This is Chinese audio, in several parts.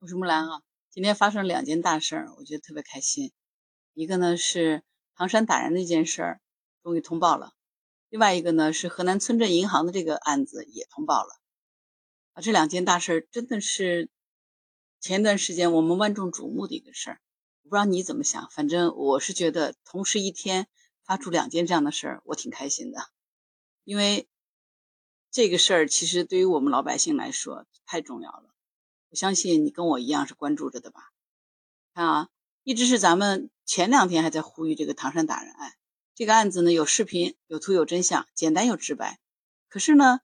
我是木兰啊，今天发生两件大事儿，我觉得特别开心。一个呢是唐山打人那件事儿终于通报了，另外一个呢是河南村镇银行的这个案子也通报了。啊，这两件大事儿真的是前段时间我们万众瞩目的一个事儿。我不知道你怎么想，反正我是觉得同时一天发出两件这样的事儿，我挺开心的，因为这个事儿其实对于我们老百姓来说太重要了。我相信你跟我一样是关注着的吧？看啊，一直是咱们前两天还在呼吁这个唐山打人案，这个案子呢有视频、有图、有真相，简单又直白。可是呢，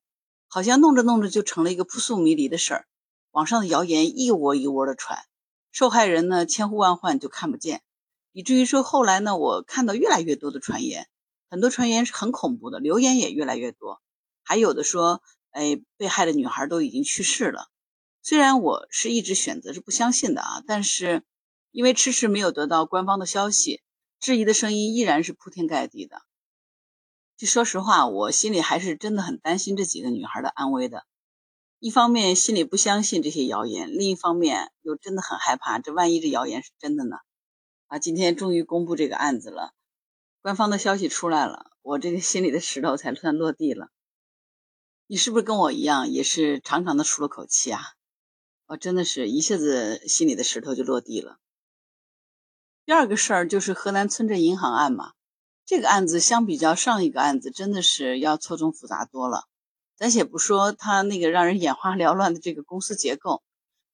好像弄着弄着就成了一个扑朔迷离的事儿，网上的谣言一窝一窝的传，受害人呢千呼万唤就看不见，以至于说后来呢，我看到越来越多的传言，很多传言是很恐怖的，留言也越来越多，还有的说，哎，被害的女孩都已经去世了。虽然我是一直选择是不相信的啊，但是因为迟迟没有得到官方的消息，质疑的声音依然是铺天盖地的。就说实话，我心里还是真的很担心这几个女孩的安危的。一方面心里不相信这些谣言，另一方面又真的很害怕，这万一这谣言是真的呢？啊，今天终于公布这个案子了，官方的消息出来了，我这个心里的石头才算落地了。你是不是跟我一样，也是长长的出了口气啊？我真的是一下子心里的石头就落地了。第二个事儿就是河南村镇银行案嘛，这个案子相比较上一个案子，真的是要错综复杂多了。咱且不说他那个让人眼花缭乱的这个公司结构，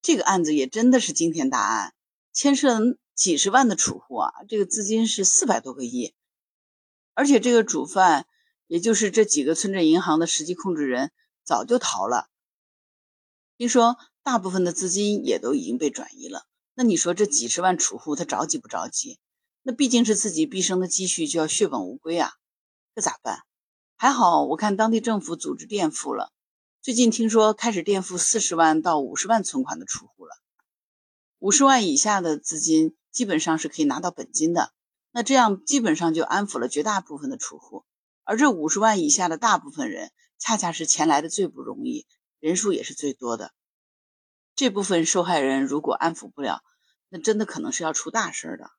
这个案子也真的是惊天大案，牵涉几十万的储户啊，这个资金是四百多个亿，而且这个主犯，也就是这几个村镇银行的实际控制人，早就逃了。听说。大部分的资金也都已经被转移了，那你说这几十万储户他着急不着急？那毕竟是自己毕生的积蓄就要血本无归啊，这咋办？还好我看当地政府组织垫付了，最近听说开始垫付四十万到五十万存款的储户了，五十万以下的资金基本上是可以拿到本金的，那这样基本上就安抚了绝大部分的储户，而这五十万以下的大部分人，恰恰是钱来的最不容易，人数也是最多的。这部分受害人如果安抚不了，那真的可能是要出大事儿的。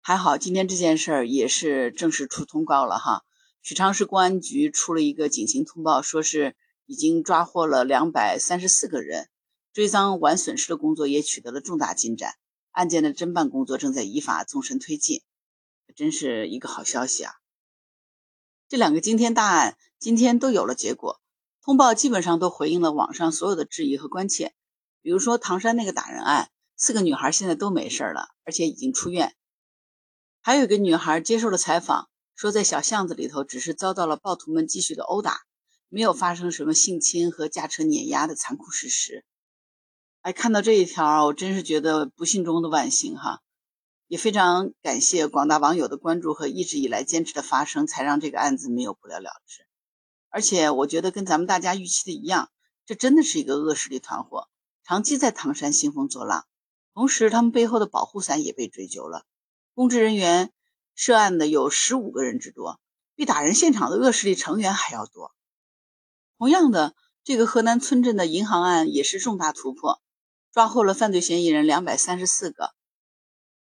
还好今天这件事儿也是正式出通告了哈，许昌市公安局出了一个警情通报，说是已经抓获了两百三十四个人，追赃完损失的工作也取得了重大进展，案件的侦办工作正在依法纵深推进，真是一个好消息啊！这两个惊天大案今天都有了结果。通报基本上都回应了网上所有的质疑和关切，比如说唐山那个打人案，四个女孩现在都没事了，而且已经出院。还有一个女孩接受了采访，说在小巷子里头只是遭到了暴徒们继续的殴打，没有发生什么性侵和驾车碾压的残酷事实。哎，看到这一条，我真是觉得不幸中的万幸哈，也非常感谢广大网友的关注和一直以来坚持的发声，才让这个案子没有不了了之。而且我觉得跟咱们大家预期的一样，这真的是一个恶势力团伙，长期在唐山兴风作浪。同时，他们背后的保护伞也被追究了，公职人员涉案的有十五个人之多，比打人现场的恶势力成员还要多。同样的，这个河南村镇的银行案也是重大突破，抓获了犯罪嫌疑人两百三十四个，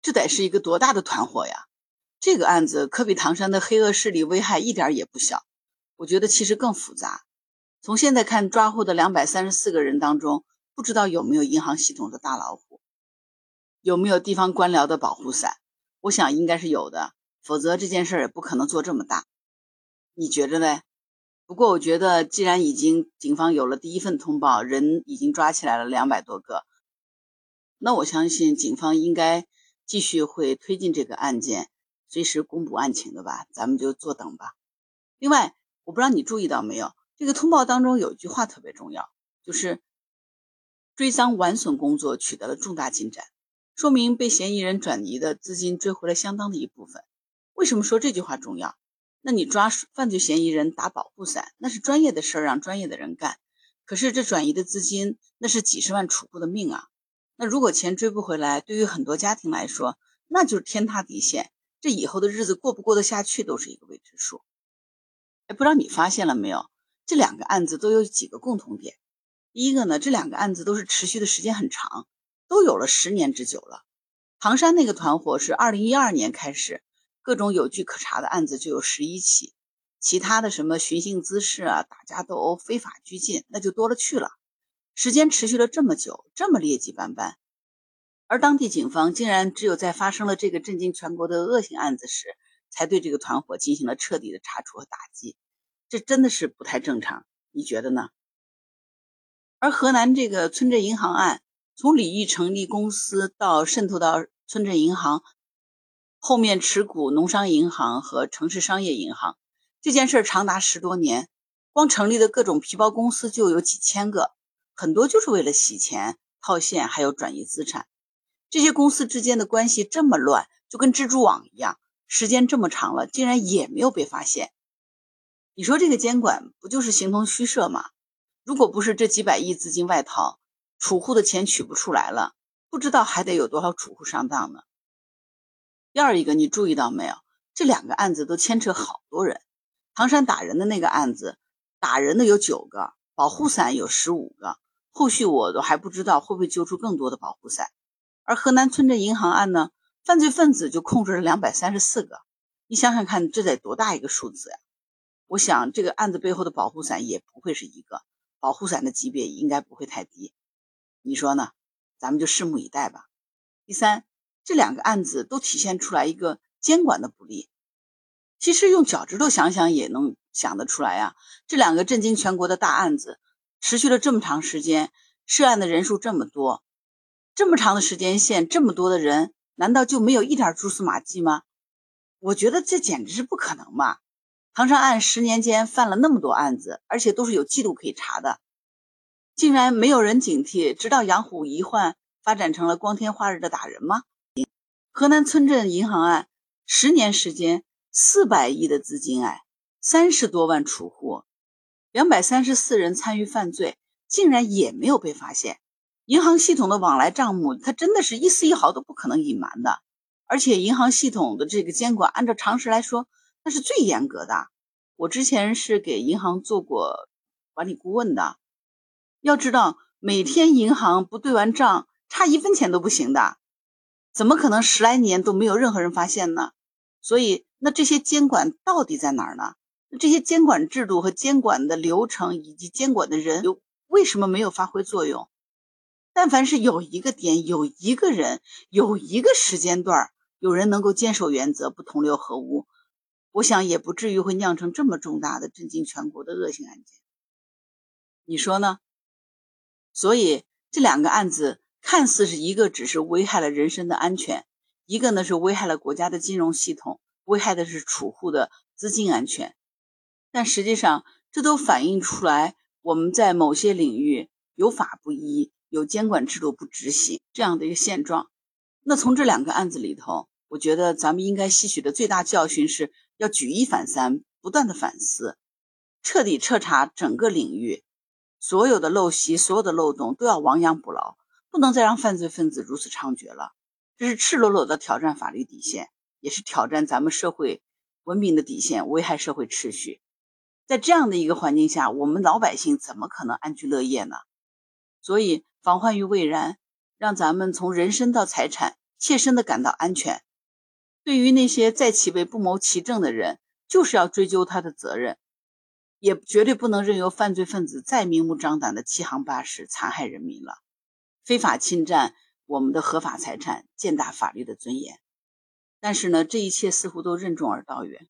这得是一个多大的团伙呀！这个案子可比唐山的黑恶势力危害一点也不小。我觉得其实更复杂。从现在看，抓获的两百三十四个人当中，不知道有没有银行系统的大老虎，有没有地方官僚的保护伞？我想应该是有的，否则这件事儿也不可能做这么大。你觉着呢？不过我觉得，既然已经警方有了第一份通报，人已经抓起来了两百多个，那我相信警方应该继续会推进这个案件，随时公布案情的吧？咱们就坐等吧。另外。我不知道你注意到没有，这个通报当中有一句话特别重要，就是追赃挽损工作取得了重大进展，说明被嫌疑人转移的资金追回了相当的一部分。为什么说这句话重要？那你抓犯罪嫌疑人打保护伞，那是专业的事儿，让专业的人干。可是这转移的资金，那是几十万储户的命啊！那如果钱追不回来，对于很多家庭来说，那就是天塌地陷，这以后的日子过不过得下去，都是一个未知数。哎，不知道你发现了没有？这两个案子都有几个共同点。第一个呢，这两个案子都是持续的时间很长，都有了十年之久了。唐山那个团伙是二零一二年开始，各种有据可查的案子就有十一起，其他的什么寻衅滋事啊、打架斗殴、非法拘禁，那就多了去了。时间持续了这么久，这么劣迹斑斑，而当地警方竟然只有在发生了这个震惊全国的恶性案子时，才对这个团伙进行了彻底的查处和打击，这真的是不太正常，你觉得呢？而河南这个村镇银行案，从李毅成立公司到渗透到村镇银行，后面持股农商银行和城市商业银行，这件事长达十多年，光成立的各种皮包公司就有几千个，很多就是为了洗钱、套现，还有转移资产。这些公司之间的关系这么乱，就跟蜘蛛网一样。时间这么长了，竟然也没有被发现。你说这个监管不就是形同虚设吗？如果不是这几百亿资金外逃，储户的钱取不出来了，不知道还得有多少储户上当呢。第二一个，你注意到没有？这两个案子都牵扯好多人。唐山打人的那个案子，打人的有九个，保护伞有十五个，后续我都还不知道会不会揪出更多的保护伞。而河南村镇银行案呢？犯罪分子就控制了两百三十四个，你想想看，这得多大一个数字呀？我想这个案子背后的保护伞也不会是一个，保护伞的级别应该不会太低，你说呢？咱们就拭目以待吧。第三，这两个案子都体现出来一个监管的不力。其实用脚趾头想想也能想得出来呀。这两个震惊全国的大案子，持续了这么长时间，涉案的人数这么多，这么长的时间线，这么多的人。难道就没有一点蛛丝马迹吗？我觉得这简直是不可能嘛！唐山案十年间犯了那么多案子，而且都是有记录可以查的，竟然没有人警惕，直到养虎遗患发展成了光天化日的打人吗？河南村镇银行案十年时间，四百亿的资金，哎，三十多万储户，两百三十四人参与犯罪，竟然也没有被发现。银行系统的往来账目，它真的是一丝一毫都不可能隐瞒的。而且银行系统的这个监管，按照常识来说，那是最严格的。我之前是给银行做过管理顾问的，要知道每天银行不对完账，差一分钱都不行的，怎么可能十来年都没有任何人发现呢？所以，那这些监管到底在哪儿呢？这些监管制度和监管的流程以及监管的人，又为什么没有发挥作用？但凡是有一个点，有一个人，有一个时间段，有人能够坚守原则，不同流合污，我想也不至于会酿成这么重大的、震惊全国的恶性案件。你说呢？所以这两个案子看似是一个只是危害了人身的安全，一个呢是危害了国家的金融系统，危害的是储户的资金安全。但实际上，这都反映出来我们在某些领域有法不依。有监管制度不执行这样的一个现状，那从这两个案子里头，我觉得咱们应该吸取的最大教训是要举一反三，不断的反思，彻底彻查整个领域，所有的陋习、所有的漏洞都要亡羊补牢，不能再让犯罪分子如此猖獗了。这是赤裸裸的挑战法律底线，也是挑战咱们社会文明的底线，危害社会秩序。在这样的一个环境下，我们老百姓怎么可能安居乐业呢？所以。防患于未然，让咱们从人身到财产切身的感到安全。对于那些在其位不谋其政的人，就是要追究他的责任，也绝对不能任由犯罪分子再明目张胆的欺行霸市、残害人民了，非法侵占我们的合法财产，践踏法律的尊严。但是呢，这一切似乎都任重而道远。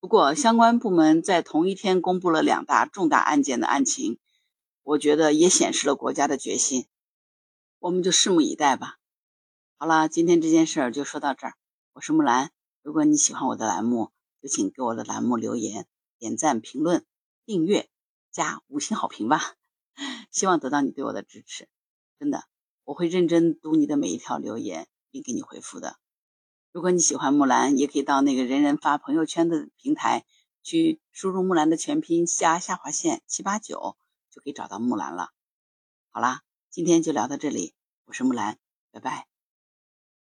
不过，相关部门在同一天公布了两大重大案件的案情。我觉得也显示了国家的决心，我们就拭目以待吧。好了，今天这件事儿就说到这儿。我是木兰，如果你喜欢我的栏目，就请给我的栏目留言、点赞、评论、订阅、加五星好评吧。希望得到你对我的支持，真的，我会认真读你的每一条留言，并给你回复的。如果你喜欢木兰，也可以到那个人人发朋友圈的平台去输入木兰的全拼加下划线七八九。就可以找到木兰了。好啦，今天就聊到这里，我是木兰，拜拜。